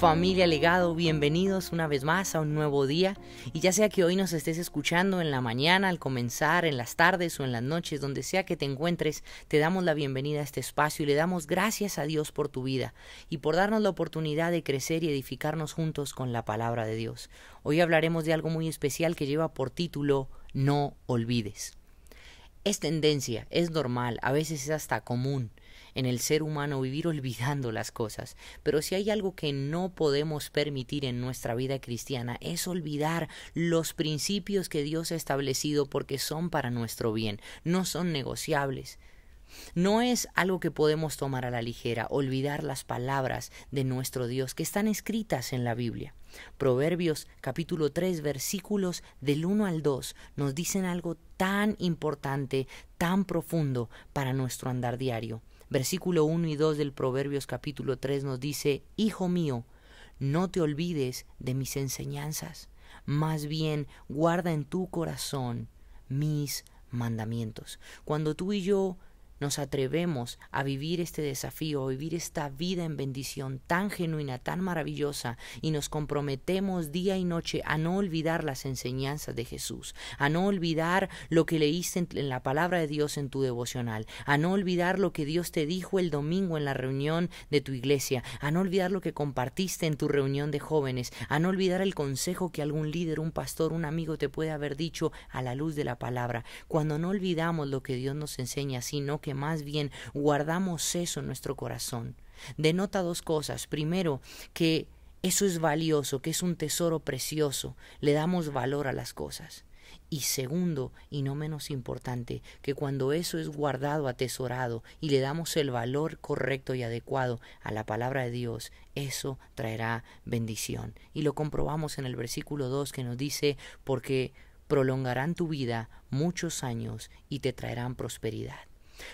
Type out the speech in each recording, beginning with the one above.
familia legado, bienvenidos una vez más a un nuevo día y ya sea que hoy nos estés escuchando en la mañana, al comenzar, en las tardes o en las noches, donde sea que te encuentres, te damos la bienvenida a este espacio y le damos gracias a Dios por tu vida y por darnos la oportunidad de crecer y edificarnos juntos con la palabra de Dios. Hoy hablaremos de algo muy especial que lleva por título No olvides. Es tendencia, es normal, a veces es hasta común en el ser humano vivir olvidando las cosas. Pero si hay algo que no podemos permitir en nuestra vida cristiana es olvidar los principios que Dios ha establecido porque son para nuestro bien, no son negociables. No es algo que podemos tomar a la ligera, olvidar las palabras de nuestro Dios que están escritas en la Biblia. Proverbios capítulo 3 versículos del 1 al 2 nos dicen algo tan importante, tan profundo para nuestro andar diario. Versículo 1 y 2 del Proverbios capítulo 3 nos dice, Hijo mío, no te olvides de mis enseñanzas, más bien guarda en tu corazón mis mandamientos. Cuando tú y yo nos atrevemos a vivir este desafío, a vivir esta vida en bendición tan genuina, tan maravillosa, y nos comprometemos día y noche a no olvidar las enseñanzas de Jesús, a no olvidar lo que leíste en la palabra de Dios en tu devocional, a no olvidar lo que Dios te dijo el domingo en la reunión de tu iglesia, a no olvidar lo que compartiste en tu reunión de jóvenes, a no olvidar el consejo que algún líder, un pastor, un amigo te puede haber dicho a la luz de la palabra. Cuando no olvidamos lo que Dios nos enseña, sino que más bien guardamos eso en nuestro corazón. Denota dos cosas. Primero, que eso es valioso, que es un tesoro precioso, le damos valor a las cosas. Y segundo, y no menos importante, que cuando eso es guardado, atesorado, y le damos el valor correcto y adecuado a la palabra de Dios, eso traerá bendición. Y lo comprobamos en el versículo 2 que nos dice, porque prolongarán tu vida muchos años y te traerán prosperidad.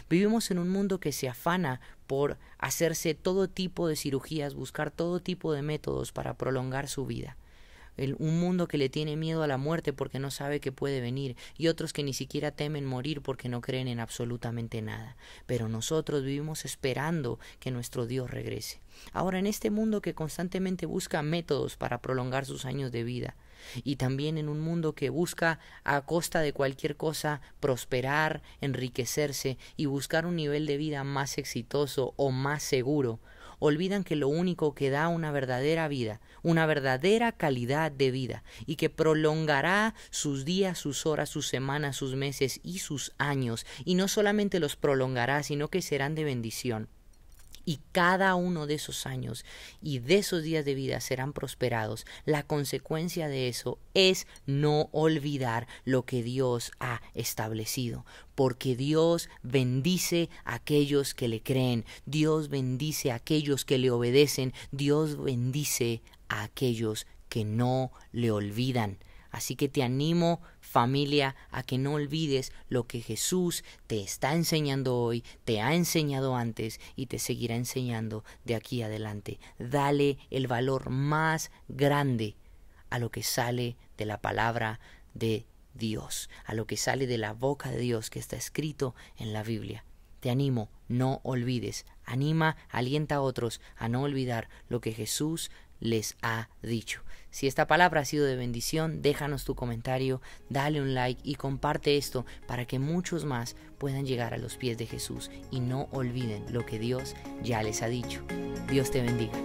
Vivimos en un mundo que se afana por hacerse todo tipo de cirugías, buscar todo tipo de métodos para prolongar su vida. Un mundo que le tiene miedo a la muerte porque no sabe que puede venir, y otros que ni siquiera temen morir porque no creen en absolutamente nada. Pero nosotros vivimos esperando que nuestro Dios regrese. Ahora, en este mundo que constantemente busca métodos para prolongar sus años de vida, y también en un mundo que busca a costa de cualquier cosa prosperar, enriquecerse y buscar un nivel de vida más exitoso o más seguro, olvidan que lo único que da una verdadera vida, una verdadera calidad de vida, y que prolongará sus días, sus horas, sus semanas, sus meses y sus años, y no solamente los prolongará, sino que serán de bendición y cada uno de esos años y de esos días de vida serán prosperados, la consecuencia de eso es no olvidar lo que Dios ha establecido, porque Dios bendice a aquellos que le creen, Dios bendice a aquellos que le obedecen, Dios bendice a aquellos que no le olvidan. Así que te animo, familia, a que no olvides lo que Jesús te está enseñando hoy, te ha enseñado antes y te seguirá enseñando de aquí adelante. Dale el valor más grande a lo que sale de la palabra de Dios, a lo que sale de la boca de Dios que está escrito en la Biblia. Te animo, no olvides, anima, alienta a otros a no olvidar lo que Jesús les ha dicho. Si esta palabra ha sido de bendición, déjanos tu comentario, dale un like y comparte esto para que muchos más puedan llegar a los pies de Jesús y no olviden lo que Dios ya les ha dicho. Dios te bendiga.